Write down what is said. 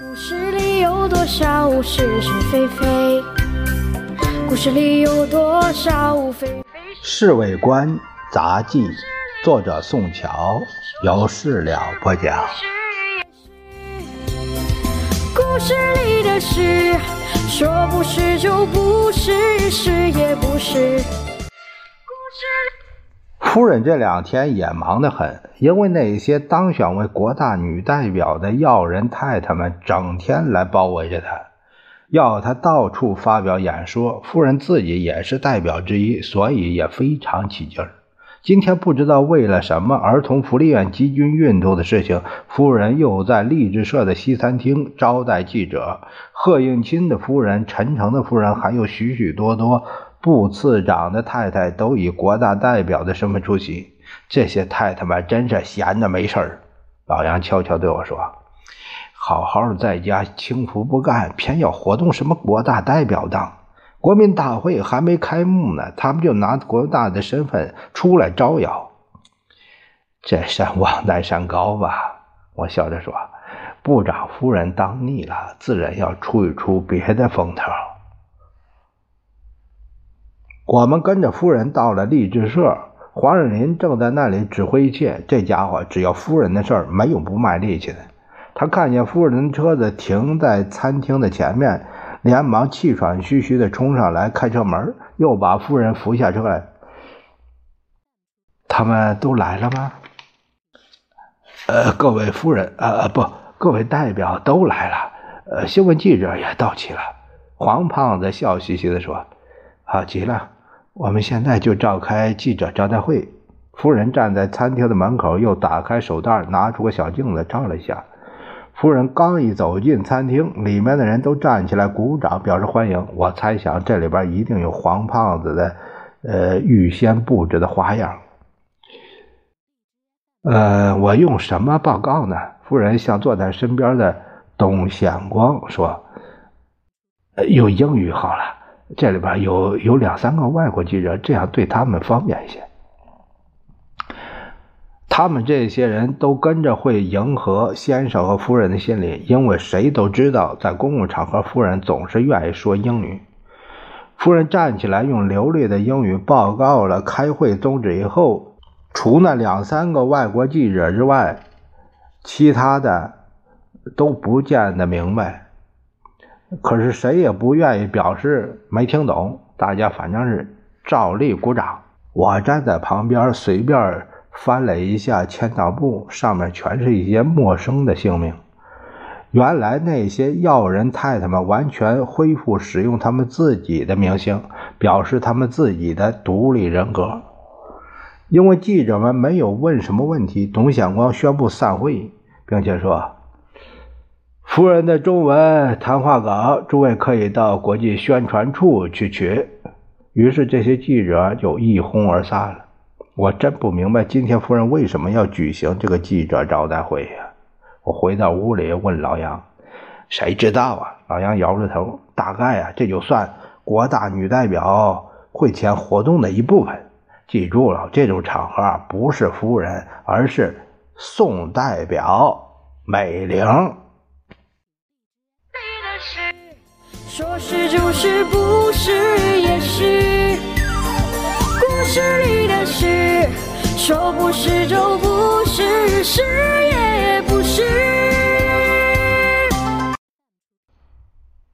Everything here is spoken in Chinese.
故事里有多少是是非非？故事里有多少非非？侍卫官杂记，作者宋乔，由事了播讲。故事里的事，说不是就不是，是也不是。故事。夫人这两天也忙得很，因为那些当选为国大女代表的要人太太们整天来包围着她，要她到处发表演说。夫人自己也是代表之一，所以也非常起劲儿。今天不知道为了什么儿童福利院集军运动的事情，夫人又在励志社的西餐厅招待记者。贺应钦的夫人、陈诚的夫人，还有许许多多。部次长的太太都以国大代表的身份出席，这些太太们真是闲的没事儿。老杨悄悄对我说：“好好在家轻浮不干，偏要活动什么国大代表当？国民大会还没开幕呢，他们就拿国大的身份出来招摇。这山望南山高吧？”我笑着说：“部长夫人当腻了，自然要出一出别的风头。”我们跟着夫人到了励志社，黄仁林正在那里指挥一切。这家伙只要夫人的事儿，没有不卖力气的。他看见夫人的车子停在餐厅的前面，连忙气喘吁吁地冲上来开车门，又把夫人扶下车来。他们都来了吗？呃，各位夫人，呃呃，不，各位代表都来了。呃，新闻记者也到齐了。黄胖子笑嘻嘻地说：“好极了。”我们现在就召开记者招待会。夫人站在餐厅的门口，又打开手袋，拿出个小镜子照了一下。夫人刚一走进餐厅，里面的人都站起来鼓掌表示欢迎。我猜想这里边一定有黄胖子的，呃，预先布置的花样。呃，我用什么报告呢？夫人向坐在身边的董显光说：“，用英语好了。”这里边有有两三个外国记者，这样对他们方便一些。他们这些人都跟着会迎合先生和夫人的心理，因为谁都知道，在公共场合，夫人总是愿意说英语。夫人站起来，用流利的英语报告了开会宗旨以后，除那两三个外国记者之外，其他的都不见得明白。可是谁也不愿意表示没听懂，大家反正是照例鼓掌。我站在旁边，随便翻了一下签到簿，上面全是一些陌生的姓名。原来那些要人太太们完全恢复使用他们自己的名姓，表示他们自己的独立人格。因为记者们没有问什么问题，董显光宣布散会，并且说。夫人的中文谈话稿，诸位可以到国际宣传处去取。于是这些记者就一哄而散了。我真不明白今天夫人为什么要举行这个记者招待会呀？我回到屋里问老杨：“谁知道啊？”老杨摇着头：“大概啊，这就算国大女代表会前活动的一部分。记住了，这种场合不是夫人，而是宋代表美玲。”说是就是，不是也是。故事里的事，说不是就不是，是也不是。